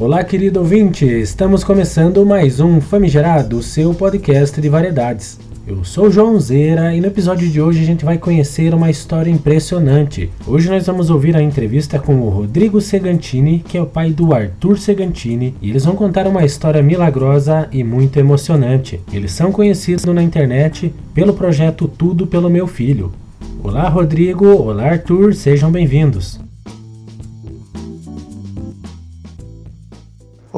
Olá, querido ouvinte! Estamos começando mais um Famigerado, seu podcast de variedades. Eu sou João Zeira e no episódio de hoje a gente vai conhecer uma história impressionante. Hoje nós vamos ouvir a entrevista com o Rodrigo Segantini, que é o pai do Arthur Segantini, e eles vão contar uma história milagrosa e muito emocionante. Eles são conhecidos na internet pelo projeto Tudo pelo Meu Filho. Olá, Rodrigo! Olá, Arthur! Sejam bem-vindos!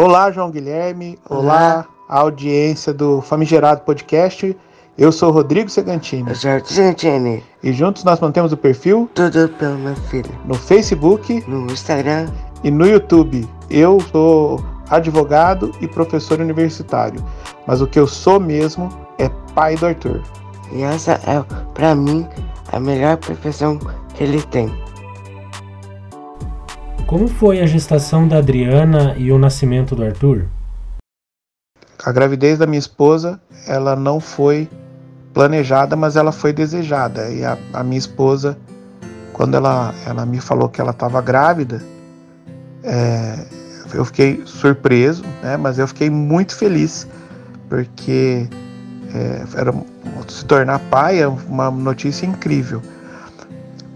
Olá, João Guilherme. Olá, Olá audiência do Famigerado Podcast. Eu sou Rodrigo Segantini. Eu sou Segantini. E juntos nós mantemos o perfil Tudo pelo meu filho. No Facebook, no Instagram e no YouTube. Eu sou advogado e professor universitário, mas o que eu sou mesmo é pai do Arthur. E essa é, para mim, a melhor profissão que ele tem. Como foi a gestação da Adriana e o nascimento do Arthur? A gravidez da minha esposa, ela não foi planejada, mas ela foi desejada. E a, a minha esposa, quando ela, ela me falou que ela estava grávida, é, eu fiquei surpreso, né? Mas eu fiquei muito feliz porque é, era, se tornar pai é uma notícia incrível.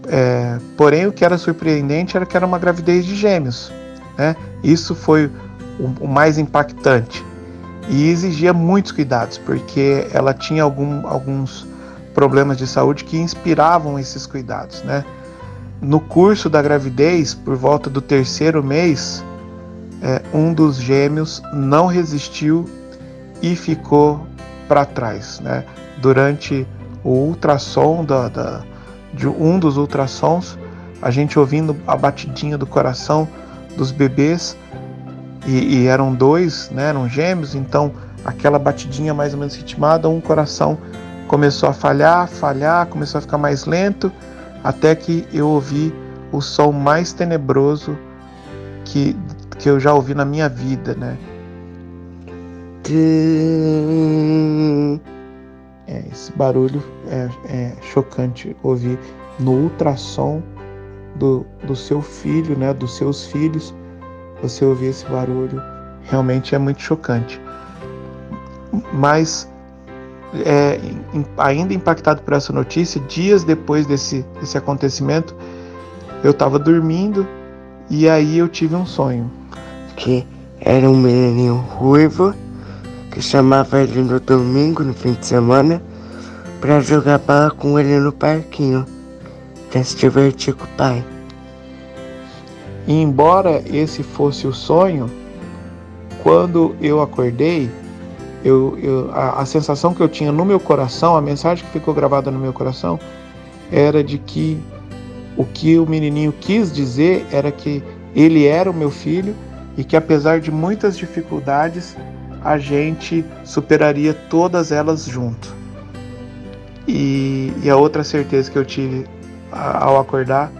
É, porém, o que era surpreendente era que era uma gravidez de gêmeos. Né? Isso foi o, o mais impactante. E exigia muitos cuidados, porque ela tinha algum, alguns problemas de saúde que inspiravam esses cuidados. Né? No curso da gravidez, por volta do terceiro mês, é, um dos gêmeos não resistiu e ficou para trás. Né? Durante o ultrassom da, da de um dos ultrassons, a gente ouvindo a batidinha do coração dos bebês, e, e, eram dois, né, eram gêmeos, então aquela batidinha mais ou menos ritmada, um coração começou a falhar, falhar, começou a ficar mais lento, até que eu ouvi o som mais tenebroso que, que eu já ouvi na minha vida, né? É, esse barulho é, é, chocante ouvir no ultrassom do, do seu filho, né, dos seus filhos, você ouvir esse barulho realmente é muito chocante. Mas é, ainda impactado por essa notícia, dias depois desse, desse acontecimento, eu estava dormindo e aí eu tive um sonho. Que era um menininho ruivo que chamava ele no domingo, no fim de semana, para jogar bola com ele no parquinho, para se divertir com o pai. E embora esse fosse o sonho, quando eu acordei, eu, eu, a, a sensação que eu tinha no meu coração, a mensagem que ficou gravada no meu coração, era de que o que o menininho quis dizer era que ele era o meu filho e que apesar de muitas dificuldades, a gente superaria todas elas junto. E, e a outra certeza que eu tive ao acordar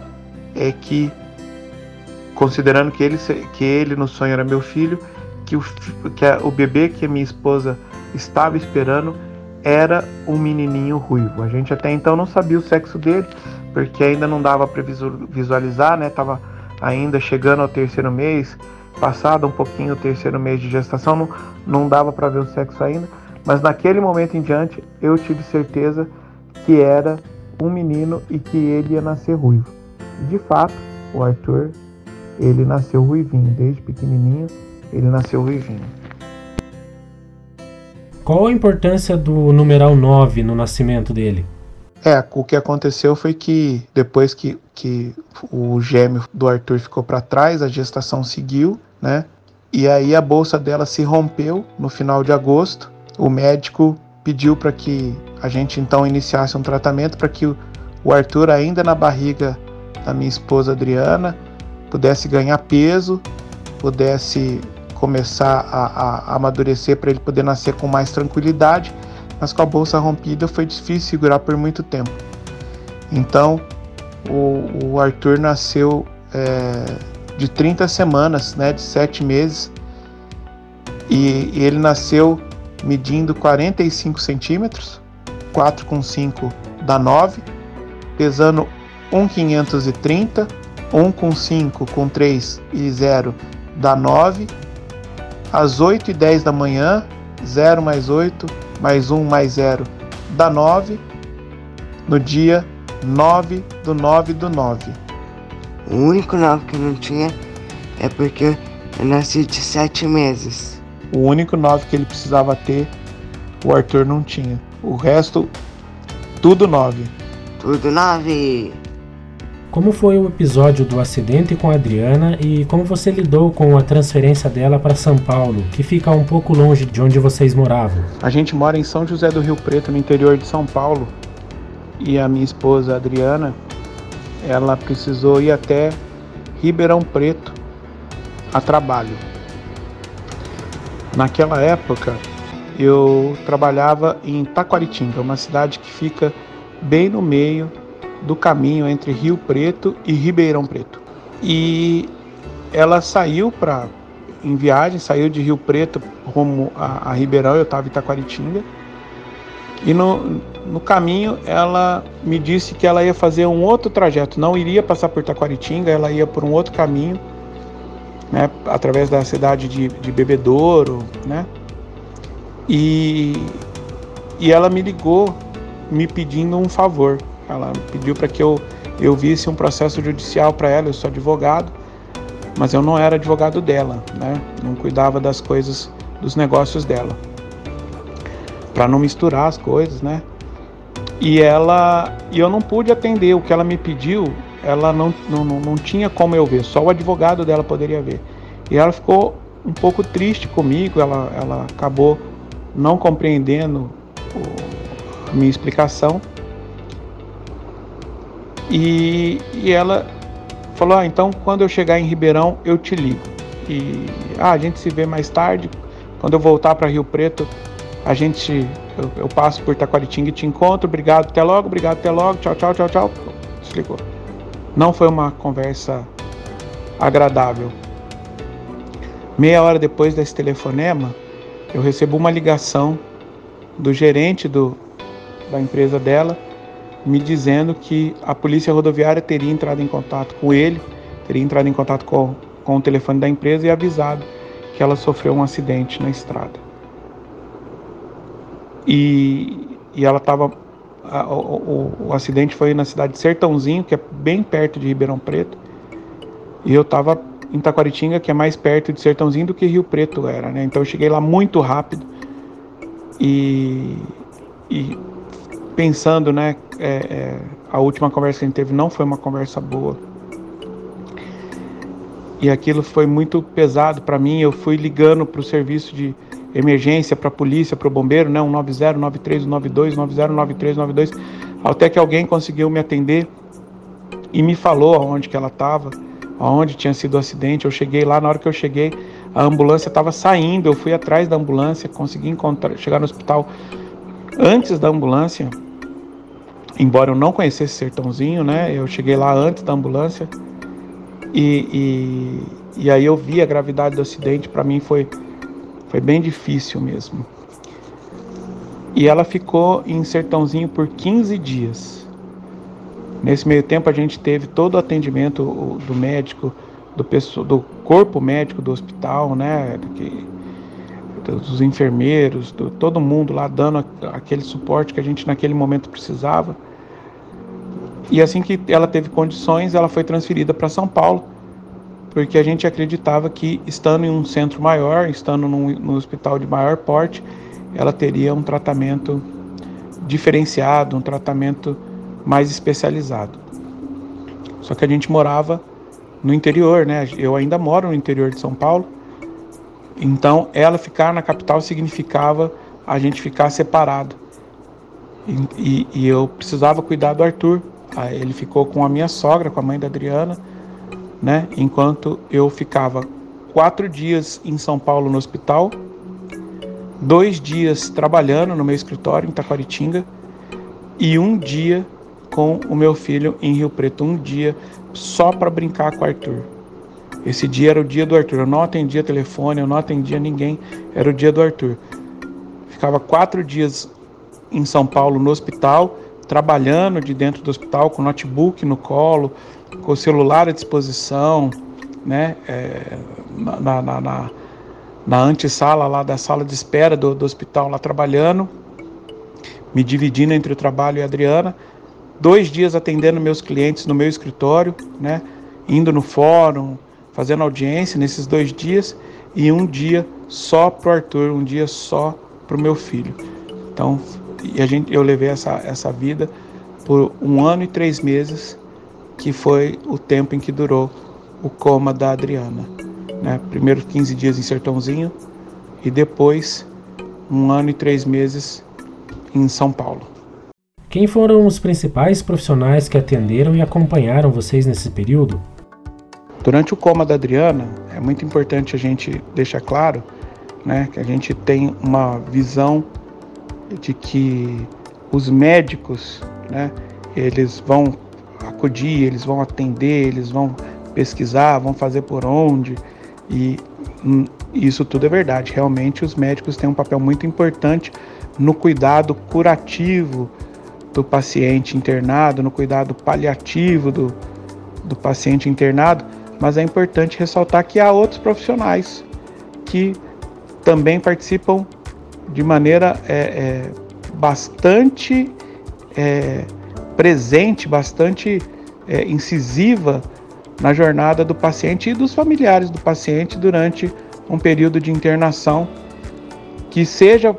é que, considerando que ele, que ele no sonho era meu filho, que o, que a, o bebê que a minha esposa estava esperando era um menininho ruivo. A gente até então não sabia o sexo dele, porque ainda não dava para visualizar, né? Tava ainda chegando ao terceiro mês, passado um pouquinho o terceiro mês de gestação, não, não dava para ver o sexo ainda, mas naquele momento em diante eu tive certeza que era um menino e que ele ia nascer ruivo. De fato, o Arthur, ele nasceu ruivinho, desde pequenininho, ele nasceu ruivinho. Qual a importância do numeral 9 no nascimento dele? É, o que aconteceu foi que depois que, que o gêmeo do Arthur ficou para trás, a gestação seguiu né? E aí a bolsa dela se rompeu no final de agosto. O médico pediu para que a gente então iniciasse um tratamento para que o Arthur, ainda na barriga da minha esposa Adriana, pudesse ganhar peso, pudesse começar a, a, a amadurecer para ele poder nascer com mais tranquilidade. Mas com a bolsa rompida foi difícil segurar por muito tempo. Então o, o Arthur nasceu é, de 30 semanas, né, de 7 meses. E, e ele nasceu medindo 45 centímetros, 4,5 dá 9, pesando 1,530, 1,5 com 3 e 0 dá 9, às 8 e 10 da manhã, 0 mais 8, mais 1 mais 0 dá 9, no dia 9 do 9 do 9. O único 9 que não tinha é porque eu nasci de 7 meses. O único 9 que ele precisava ter, o Arthur não tinha. O resto, tudo 9. Tudo 9. Como foi o episódio do acidente com a Adriana e como você lidou com a transferência dela para São Paulo, que fica um pouco longe de onde vocês moravam? A gente mora em São José do Rio Preto, no interior de São Paulo, e a minha esposa Adriana, ela precisou ir até Ribeirão Preto a trabalho. Naquela época, eu trabalhava em Taquaritinga, uma cidade que fica bem no meio do caminho entre Rio Preto e Ribeirão Preto. E ela saiu para em viagem, saiu de Rio Preto rumo a, a Ribeirão, eu estava em Taquaritinga. E no, no caminho ela me disse que ela ia fazer um outro trajeto, não iria passar por Taquaritinga, ela ia por um outro caminho né, através da cidade de, de Bebedouro, né? E, e ela me ligou me pedindo um favor. Ela pediu para que eu, eu visse um processo judicial para ela. Eu sou advogado, mas eu não era advogado dela, né? Não cuidava das coisas, dos negócios dela, para não misturar as coisas, né? E ela, e eu não pude atender o que ela me pediu ela não, não, não tinha como eu ver, só o advogado dela poderia ver. E ela ficou um pouco triste comigo, ela, ela acabou não compreendendo a minha explicação. E, e ela falou: ah, então quando eu chegar em Ribeirão eu te ligo. E ah, a gente se vê mais tarde. Quando eu voltar para Rio Preto, a gente eu, eu passo por Taquaritinga e te encontro. Obrigado, até logo, obrigado, até logo. Tchau, tchau, tchau, tchau. Desligou. Não foi uma conversa agradável. Meia hora depois desse telefonema, eu recebo uma ligação do gerente do, da empresa dela me dizendo que a polícia rodoviária teria entrado em contato com ele, teria entrado em contato com, com o telefone da empresa e avisado que ela sofreu um acidente na estrada. E, e ela estava o, o, acidente foi na cidade de Sertãozinho, que é bem perto de Ribeirão Preto. E eu estava em Taquaritinga, que é mais perto de Sertãozinho do que Rio Preto era, né? Então eu cheguei lá muito rápido e, e pensando, né? É, é, a última conversa que a gente teve não foi uma conversa boa. E aquilo foi muito pesado para mim. Eu fui ligando para o serviço de emergência para a polícia, para o bombeiro, né? 190, 93, 92, 90, 93, 92, até que alguém conseguiu me atender e me falou aonde que ela estava, aonde tinha sido o acidente. Eu cheguei lá, na hora que eu cheguei, a ambulância estava saindo, eu fui atrás da ambulância, consegui encontrar, chegar no hospital antes da ambulância. Embora eu não conhecesse Sertãozinho, né? Eu cheguei lá antes da ambulância e, e, e aí eu vi a gravidade do acidente. Para mim foi foi bem difícil mesmo. E ela ficou em Sertãozinho por 15 dias. Nesse meio tempo a gente teve todo o atendimento do médico, do, pessoal, do corpo médico do hospital, né? dos enfermeiros, do, todo mundo lá dando aquele suporte que a gente naquele momento precisava. E assim que ela teve condições, ela foi transferida para São Paulo porque a gente acreditava que estando em um centro maior, estando num, num hospital de maior porte, ela teria um tratamento diferenciado, um tratamento mais especializado. Só que a gente morava no interior, né? Eu ainda moro no interior de São Paulo. Então, ela ficar na capital significava a gente ficar separado. E, e, e eu precisava cuidar do Arthur. Ele ficou com a minha sogra, com a mãe da Adriana né? Enquanto eu ficava quatro dias em São Paulo no hospital, dois dias trabalhando no meu escritório em Taquaritinga e um dia com o meu filho em Rio Preto, um dia só para brincar com o Arthur. Esse dia era o dia do Arthur. Eu não atendia telefone, eu não atendia ninguém. Era o dia do Arthur. Ficava quatro dias em São Paulo no hospital, trabalhando de dentro do hospital com notebook no colo, com o celular à disposição, né, é, na, na, na, na antessala lá da sala de espera do, do hospital lá trabalhando, me dividindo entre o trabalho e a Adriana, dois dias atendendo meus clientes no meu escritório, né, indo no fórum, fazendo audiência nesses dois dias e um dia só para o Arthur, um dia só para o meu filho. Então, e a gente, eu levei essa, essa vida por um ano e três meses, que foi o tempo em que durou o coma da Adriana. Né? Primeiro 15 dias em Sertãozinho e depois um ano e três meses em São Paulo. Quem foram os principais profissionais que atenderam e acompanharam vocês nesse período? Durante o coma da Adriana, é muito importante a gente deixar claro né, que a gente tem uma visão de que os médicos, né, eles vão acudir, eles vão atender, eles vão pesquisar, vão fazer por onde e hum, isso tudo é verdade. Realmente os médicos têm um papel muito importante no cuidado curativo do paciente internado, no cuidado paliativo do, do paciente internado, mas é importante ressaltar que há outros profissionais que também participam de maneira é, é, bastante é, presente, bastante é, incisiva na jornada do paciente e dos familiares do paciente durante um período de internação que seja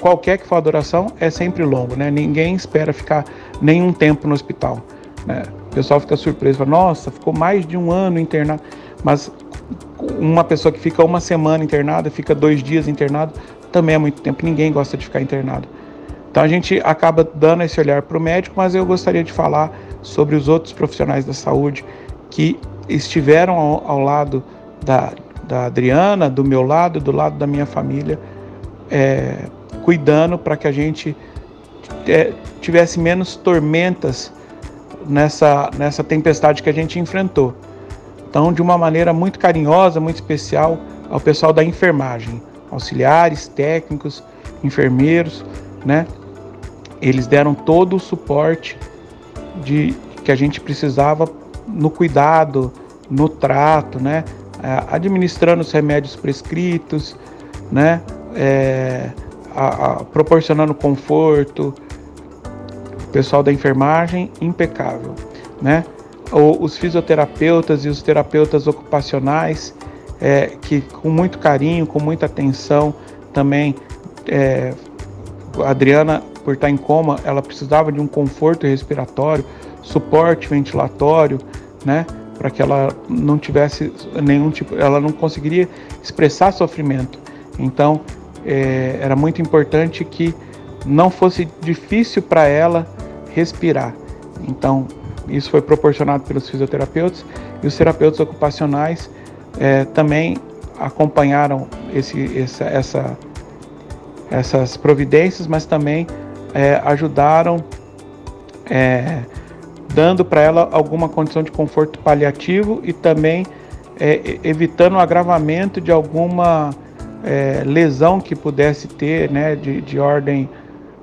qualquer que for a duração é sempre longo, né? Ninguém espera ficar nenhum tempo no hospital, né? O pessoal fica surpreso, fala, nossa, ficou mais de um ano internado, mas uma pessoa que fica uma semana internada, fica dois dias internado, também é muito tempo. Ninguém gosta de ficar internado. Então a gente acaba dando esse olhar para o médico, mas eu gostaria de falar sobre os outros profissionais da saúde que estiveram ao, ao lado da, da Adriana, do meu lado, do lado da minha família, é, cuidando para que a gente é, tivesse menos tormentas nessa, nessa tempestade que a gente enfrentou. Então, de uma maneira muito carinhosa, muito especial, ao pessoal da enfermagem, auxiliares, técnicos, enfermeiros, né? Eles deram todo o suporte de que a gente precisava no cuidado, no trato, né? É, administrando os remédios prescritos, né? É, a, a, proporcionando conforto. O pessoal da enfermagem impecável, né? O, os fisioterapeutas e os terapeutas ocupacionais é, que com muito carinho, com muita atenção também é, a Adriana por estar em coma, ela precisava de um conforto respiratório, suporte ventilatório, né? Para que ela não tivesse nenhum tipo, ela não conseguiria expressar sofrimento. Então, é, era muito importante que não fosse difícil para ela respirar. Então, isso foi proporcionado pelos fisioterapeutas e os terapeutas ocupacionais é, também acompanharam esse, essa, essa, essas providências, mas também é, ajudaram é, dando para ela alguma condição de conforto paliativo e também é, evitando o agravamento de alguma é, lesão que pudesse ter, né, de, de ordem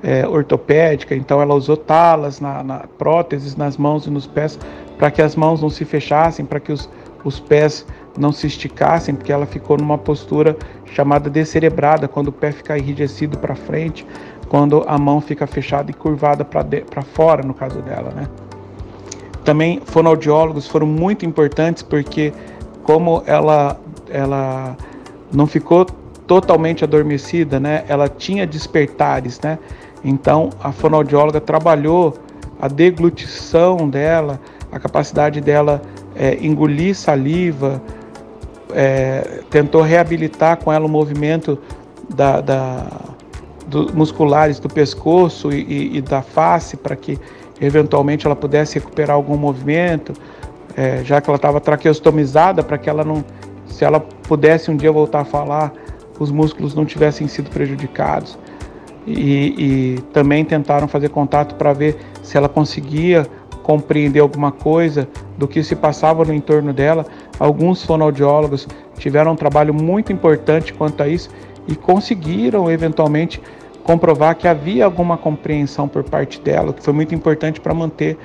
é, ortopédica. Então ela usou talas, na, na, próteses nas mãos e nos pés para que as mãos não se fechassem, para que os, os pés não se esticassem, porque ela ficou numa postura chamada descerebrada, quando o pé fica enrijecido para frente, quando a mão fica fechada e curvada para fora, no caso dela, né? Também fonoaudiólogos foram muito importantes porque como ela ela não ficou totalmente adormecida, né? Ela tinha despertares, né? Então a fonoaudióloga trabalhou a deglutição dela, a capacidade dela é, engolir saliva, é, tentou reabilitar com ela o movimento da, da musculares do pescoço e, e, e da face para que eventualmente ela pudesse recuperar algum movimento, é, já que ela estava traqueostomizada, para que ela não, se ela pudesse um dia voltar a falar, os músculos não tivessem sido prejudicados. E, e também tentaram fazer contato para ver se ela conseguia compreender alguma coisa do que se passava no entorno dela. Alguns fonoaudiólogos tiveram um trabalho muito importante quanto a isso e conseguiram eventualmente comprovar que havia alguma compreensão por parte dela, que foi muito importante para manter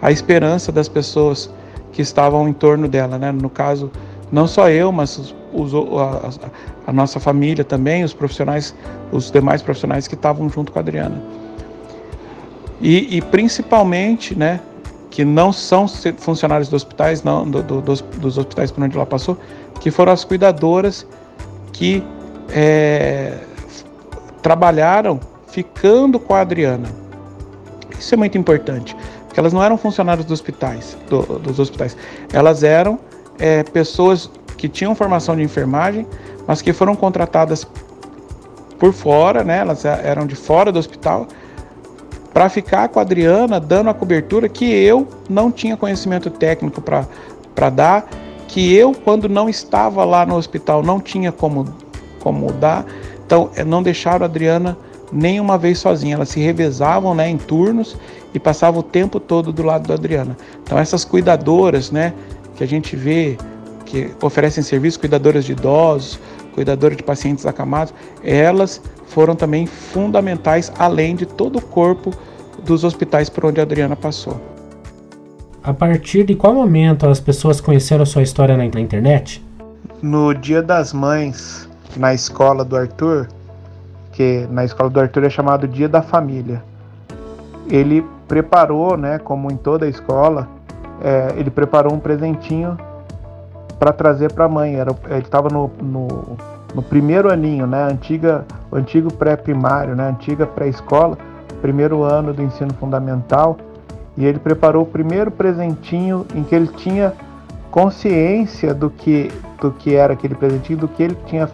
a esperança das pessoas que estavam em torno dela, né? No caso, não só eu, mas os, a, a, nossa família também, os profissionais, os demais profissionais que estavam junto com a Adriana. E, e principalmente, né, que não são funcionários dos hospitais, não, do, do, dos, dos, hospitais por onde ela passou, que foram as cuidadoras que é, trabalharam ficando com a Adriana. Isso é muito importante, porque elas não eram funcionários dos hospitais, do, dos hospitais, elas eram é, pessoas que tinham formação de enfermagem, mas que foram contratadas por fora, né? Elas eram de fora do hospital para ficar com a Adriana dando a cobertura que eu não tinha conhecimento técnico para dar, que eu, quando não estava lá no hospital, não tinha como, como dar. Então, é, não deixaram a Adriana nem uma vez sozinha. Elas se revezavam né, em turnos e passavam o tempo todo do lado da Adriana. Então, essas cuidadoras né, que a gente vê que oferecem serviço, cuidadoras de idosos, cuidadoras de pacientes acamados, elas foram também fundamentais, além de todo o corpo dos hospitais por onde a Adriana passou. A partir de qual momento as pessoas conheceram a sua história na internet? No Dia das Mães, na escola do Arthur, que na escola do Arthur é chamado Dia da Família. Ele preparou, né, como em toda a escola, é, ele preparou um presentinho para trazer para a mãe. Era, ele estava no, no no primeiro aninho, né, antiga, o antigo pré-primário, né, antiga pré-escola, primeiro ano do ensino fundamental, e ele preparou o primeiro presentinho em que ele tinha consciência do que do que era aquele presentinho, do que ele tinha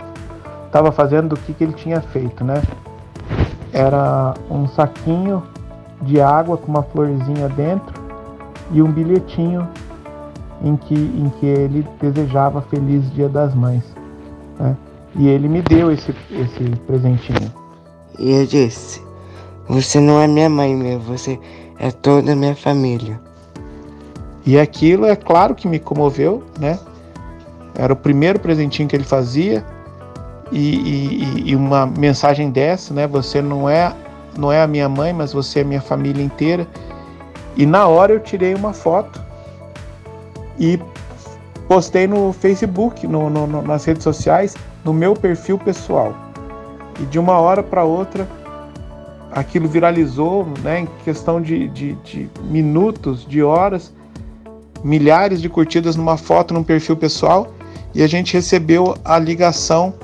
estava fazendo, do que, que ele tinha feito, né? Era um saquinho de água com uma florzinha dentro e um bilhetinho em que, em que ele desejava feliz Dia das Mães. Né? E ele me deu esse, esse presentinho. E eu disse: Você não é minha mãe, meu, você é toda a minha família. E aquilo é claro que me comoveu, né? Era o primeiro presentinho que ele fazia. E, e, e, uma mensagem dessa, né? Você não é, não é a minha mãe, mas você é a minha família inteira. E na hora eu tirei uma foto e postei no Facebook, no, no, nas redes sociais, no meu perfil pessoal. E de uma hora para outra, aquilo viralizou, né, em questão de, de, de, minutos, de horas, milhares de curtidas numa foto no perfil pessoal, e a gente recebeu a ligação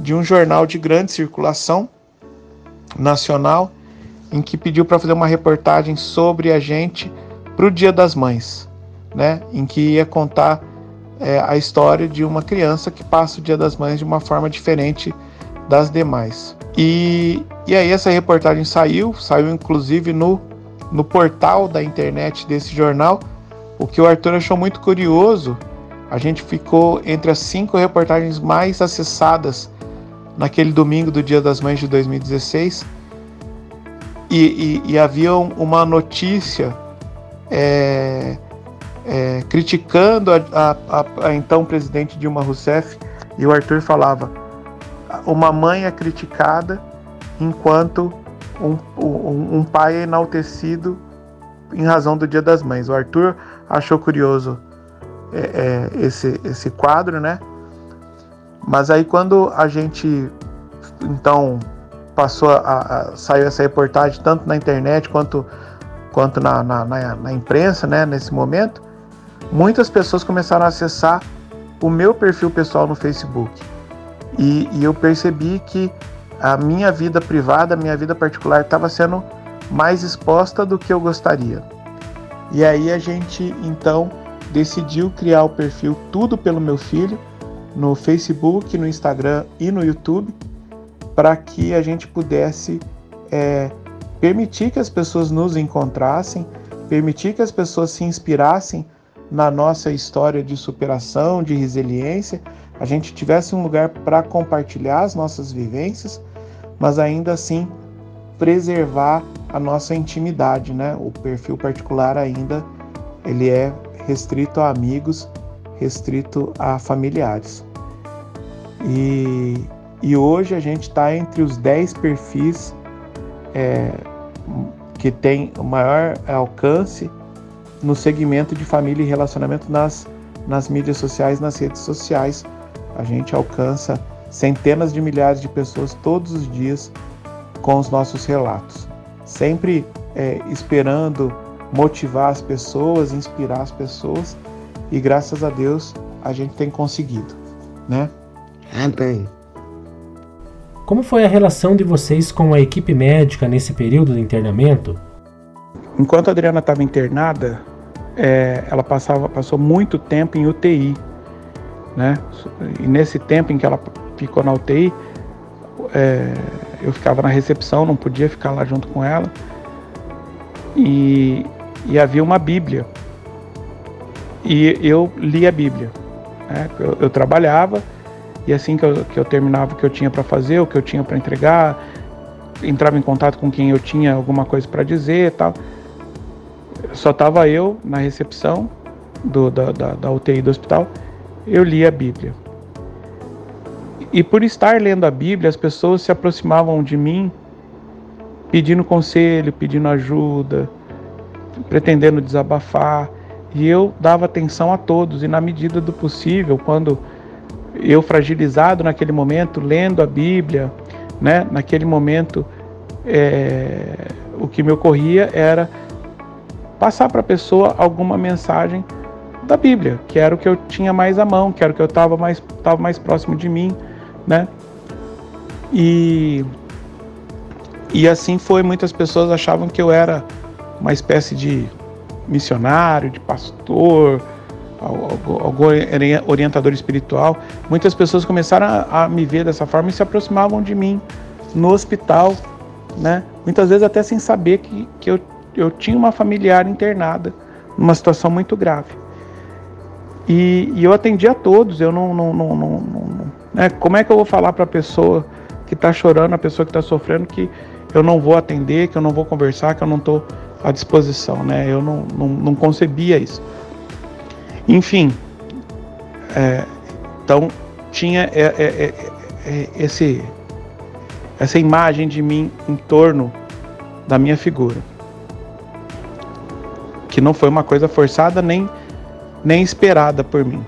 de um jornal de grande circulação nacional, em que pediu para fazer uma reportagem sobre a gente para o Dia das Mães, né, em que ia contar é, a história de uma criança que passa o Dia das Mães de uma forma diferente das demais. E, e aí essa reportagem saiu, saiu inclusive no, no portal da internet desse jornal, o que o Arthur achou muito curioso. A gente ficou entre as cinco reportagens mais acessadas naquele domingo do Dia das Mães de 2016. E, e, e havia uma notícia é, é, criticando a, a, a, então presidente Dilma Rousseff, e o Arthur falava: uma mãe é criticada enquanto um, um, um pai é enaltecido em razão do Dia das Mães. O Arthur achou curioso é, é, esse, esse quadro, né? Mas aí quando a gente então passou a, a, saiu essa reportagem tanto na internet quanto quanto na, na, na, na imprensa, né? Nesse momento muitas pessoas começaram a acessar o meu perfil pessoal no Facebook. E, e eu percebi que a minha vida privada, a minha vida particular estava sendo mais exposta do que eu gostaria. E aí a gente então decidiu criar o perfil Tudo pelo Meu Filho no Facebook, no Instagram e no YouTube para que a gente pudesse é, permitir que as pessoas nos encontrassem, permitir que as pessoas se inspirassem na nossa história de superação, de resiliência, a gente tivesse um lugar para compartilhar as nossas vivências, mas ainda assim preservar a nossa intimidade, né? O perfil particular ainda ele é restrito a amigos, restrito a familiares. E, e hoje a gente está entre os 10 perfis é, que tem o maior alcance no segmento de família e relacionamento nas, nas mídias sociais, nas redes sociais, A gente alcança centenas de milhares de pessoas todos os dias com os nossos relatos, sempre é, esperando motivar as pessoas, inspirar as pessoas e graças a Deus a gente tem conseguido, né? Amém. Como foi a relação de vocês com a equipe médica nesse período de internamento? Enquanto a Adriana estava internada, é, ela passava, passou muito tempo em UTI, né? E nesse tempo em que ela ficou na UTI, é, eu ficava na recepção, não podia ficar lá junto com ela. E, e havia uma Bíblia. E eu li a Bíblia. Né? Eu, eu, trabalhava e assim que eu, que eu terminava o que eu tinha para fazer, o que eu tinha para entregar, entrava em contato com quem eu tinha alguma coisa para dizer e tal. Só estava eu na recepção do, da, da, da UTI do hospital, eu li a Bíblia. E por estar lendo a Bíblia, as pessoas se aproximavam de mim pedindo conselho, pedindo ajuda, pretendendo desabafar. E eu dava atenção a todos, e na medida do possível, quando eu fragilizado naquele momento, lendo a Bíblia, né, naquele momento, é, o que me ocorria era passar para a pessoa alguma mensagem da Bíblia, que era o que eu tinha mais à mão, que era o que eu estava mais, tava mais próximo de mim, né? E, e assim foi, muitas pessoas achavam que eu era uma espécie de missionário, de pastor, algum orientador espiritual. Muitas pessoas começaram a, me ver dessa forma e se aproximavam de mim no hospital, né? Muitas vezes até sem saber que, que eu, eu tinha uma familiar internada numa situação muito grave. E, e eu atendi a todos, eu não, não, não, não né? Como é que eu vou falar para a pessoa que está chorando, a pessoa que está sofrendo, que eu não vou atender, que eu não vou conversar, que eu não estou à disposição, né? Eu não, não, não concebia isso. Enfim, é, então tinha é, é, é, é, esse, essa imagem de mim em torno da minha figura, que não foi uma coisa forçada nem, nem esperada por mim.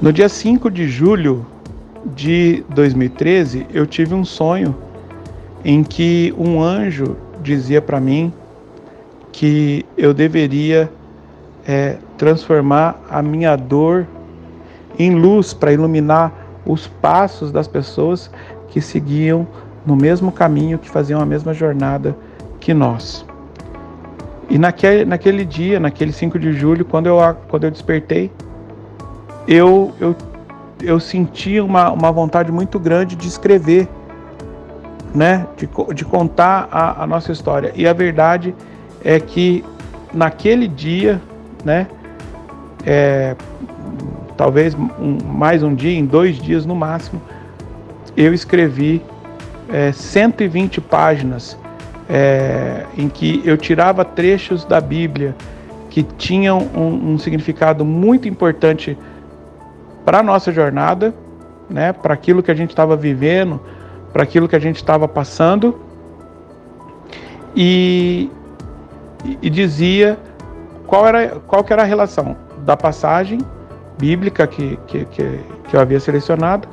No dia 5 de julho de 2013, eu tive um sonho em que um anjo dizia para mim que eu deveria é, transformar a minha dor em luz para iluminar os passos das pessoas que seguiam no mesmo caminho, que faziam a mesma jornada que nós. E naquele, naquele dia, naquele 5 de julho, quando eu, quando eu despertei, eu, eu, eu senti uma, uma vontade muito grande de escrever, né? de, de contar a, a nossa história. E a verdade é que naquele dia, né? É, talvez um, mais um dia, em dois dias no máximo, eu escrevi é, 120 páginas é, em que eu tirava trechos da Bíblia que tinham um, um significado muito importante para a nossa jornada, né, para aquilo que a gente estava vivendo, para aquilo que a gente estava passando, e, e dizia qual era, qual que era a relação da passagem bíblica que, que, que, que eu havia selecionado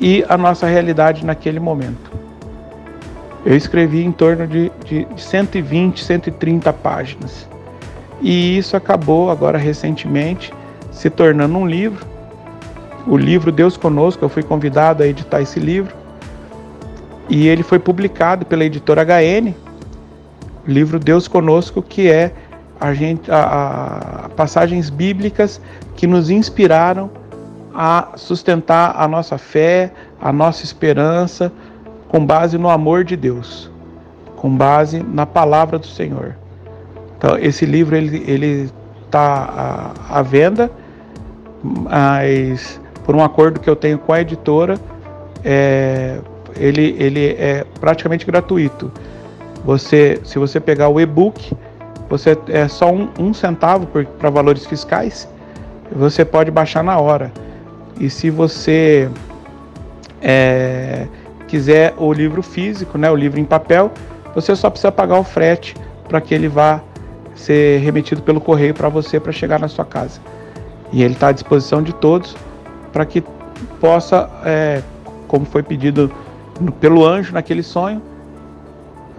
e a nossa realidade naquele momento. Eu escrevi em torno de, de 120, 130 páginas. E isso acabou agora recentemente se tornando um livro o livro Deus Conosco, eu fui convidado a editar esse livro. E ele foi publicado pela editora HN, livro Deus Conosco, que é a gente, a, a, passagens bíblicas que nos inspiraram a sustentar a nossa fé, a nossa esperança, com base no amor de Deus, com base na palavra do Senhor. Então, esse livro ele está à, à venda, mas por um acordo que eu tenho com a editora, é, ele, ele é praticamente gratuito. Você, se você pegar o e-book, você é só um, um centavo para valores fiscais, você pode baixar na hora. E se você é, quiser o livro físico, né, o livro em papel, você só precisa pagar o frete para que ele vá ser remetido pelo correio para você para chegar na sua casa. E ele está à disposição de todos para que possa, é, como foi pedido pelo anjo naquele sonho,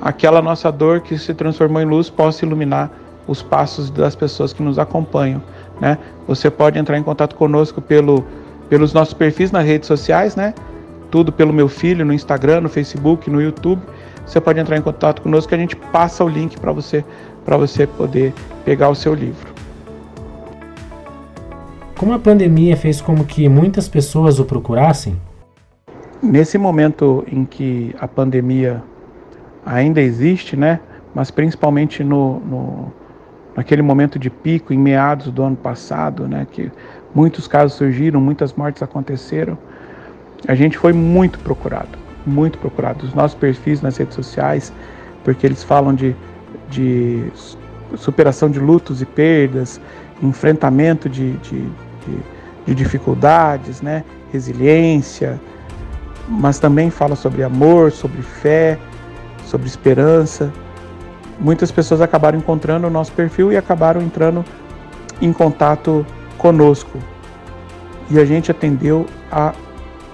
aquela nossa dor que se transformou em luz possa iluminar os passos das pessoas que nos acompanham. Né? Você pode entrar em contato conosco pelo, pelos nossos perfis nas redes sociais, né? tudo pelo meu filho no Instagram, no Facebook, no YouTube. Você pode entrar em contato conosco que a gente passa o link para você para você poder pegar o seu livro. Como a pandemia fez com que muitas pessoas o procurassem? Nesse momento em que a pandemia ainda existe, né? Mas principalmente no, no naquele momento de pico, em meados do ano passado, né? Que muitos casos surgiram, muitas mortes aconteceram. A gente foi muito procurado, muito procurado. Os nossos perfis nas redes sociais, porque eles falam de, de superação de lutos e perdas, enfrentamento de, de de, de dificuldades, né? resiliência, mas também fala sobre amor, sobre fé, sobre esperança. Muitas pessoas acabaram encontrando o nosso perfil e acabaram entrando em contato conosco. E a gente atendeu a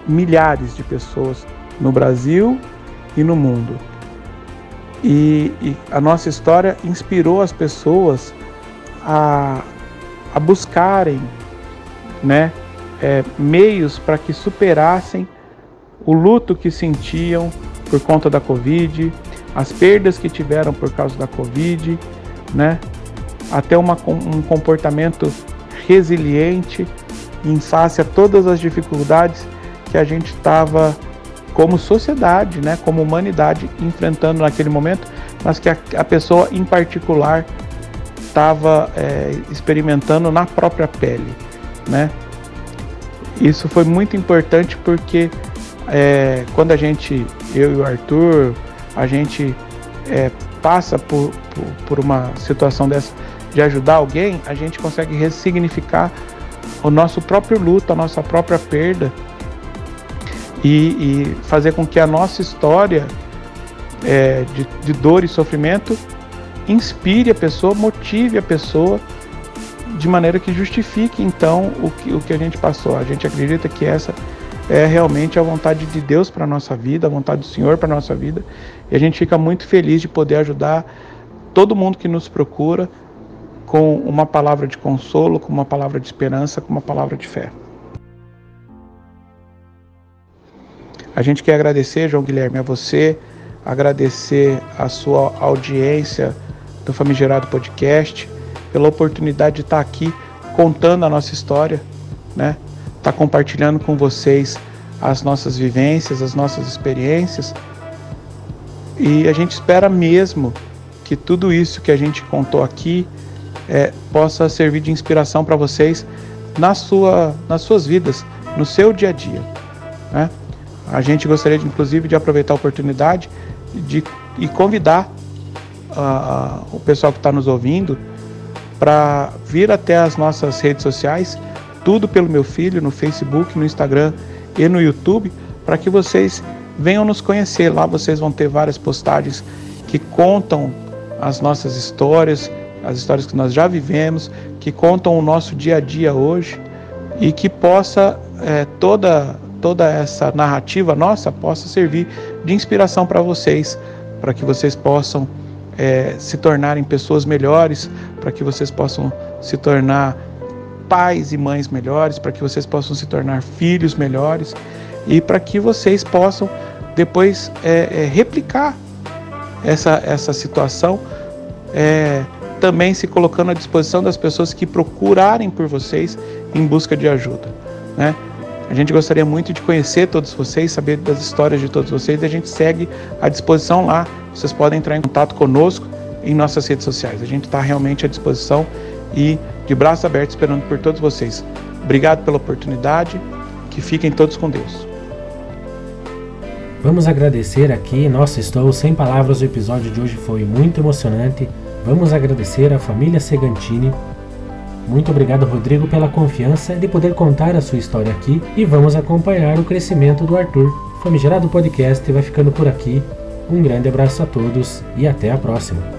milhares de pessoas no Brasil e no mundo. E, e a nossa história inspirou as pessoas a, a buscarem né, é, meios para que superassem o luto que sentiam por conta da Covid, as perdas que tiveram por causa da Covid, né, até uma, um comportamento resiliente em face a todas as dificuldades que a gente estava como sociedade, né, como humanidade enfrentando naquele momento, mas que a, a pessoa em particular estava é, experimentando na própria pele né? Isso foi muito importante porque é, quando a gente, eu e o Arthur, a gente é, passa por, por, por, uma situação dessa de ajudar alguém, a gente consegue ressignificar o nosso próprio luto, a nossa própria perda e, e fazer com que a nossa história é, de, de dor e sofrimento inspire a pessoa, motive a pessoa de maneira que justifique então o que, o que a gente passou. A gente acredita que essa é realmente a vontade de Deus para a nossa vida, a vontade do Senhor para a nossa vida. E a gente fica muito feliz de poder ajudar todo mundo que nos procura com uma palavra de consolo, com uma palavra de esperança, com uma palavra de fé. A gente quer agradecer, João Guilherme, a você, agradecer a sua audiência do Famigerado Podcast pela oportunidade de estar aqui contando a nossa história, né? Tá compartilhando com vocês as nossas vivências, as nossas experiências. E a gente espera mesmo que tudo isso que a gente contou aqui é, possa servir de inspiração para vocês na sua, nas suas vidas, no seu dia a dia. Né? A gente gostaria, de, inclusive, de aproveitar a oportunidade de, e convidar uh, o pessoal que está nos ouvindo para vir até as nossas redes sociais, tudo pelo meu filho, no Facebook, no Instagram e no YouTube, para que vocês venham nos conhecer. Lá vocês vão ter várias postagens que contam as nossas histórias, as histórias que nós já vivemos, que contam o nosso dia a dia hoje e que possa é, toda toda essa narrativa nossa possa servir de inspiração para vocês, para que vocês possam é, se tornarem pessoas melhores, para que vocês possam se tornar pais e mães melhores, para que vocês possam se tornar filhos melhores e para que vocês possam depois é, é, replicar essa, essa situação, é, também se colocando à disposição das pessoas que procurarem por vocês em busca de ajuda. Né? A gente gostaria muito de conhecer todos vocês, saber das histórias de todos vocês e a gente segue à disposição lá. Vocês podem entrar em contato conosco em nossas redes sociais. A gente está realmente à disposição e de braços abertos esperando por todos vocês. Obrigado pela oportunidade. Que fiquem todos com Deus. Vamos agradecer aqui. Nossa, estou sem palavras. O episódio de hoje foi muito emocionante. Vamos agradecer a família Segantini muito obrigado, Rodrigo, pela confiança de poder contar a sua história aqui e vamos acompanhar o crescimento do Arthur. Famigerado Podcast vai ficando por aqui. Um grande abraço a todos e até a próxima.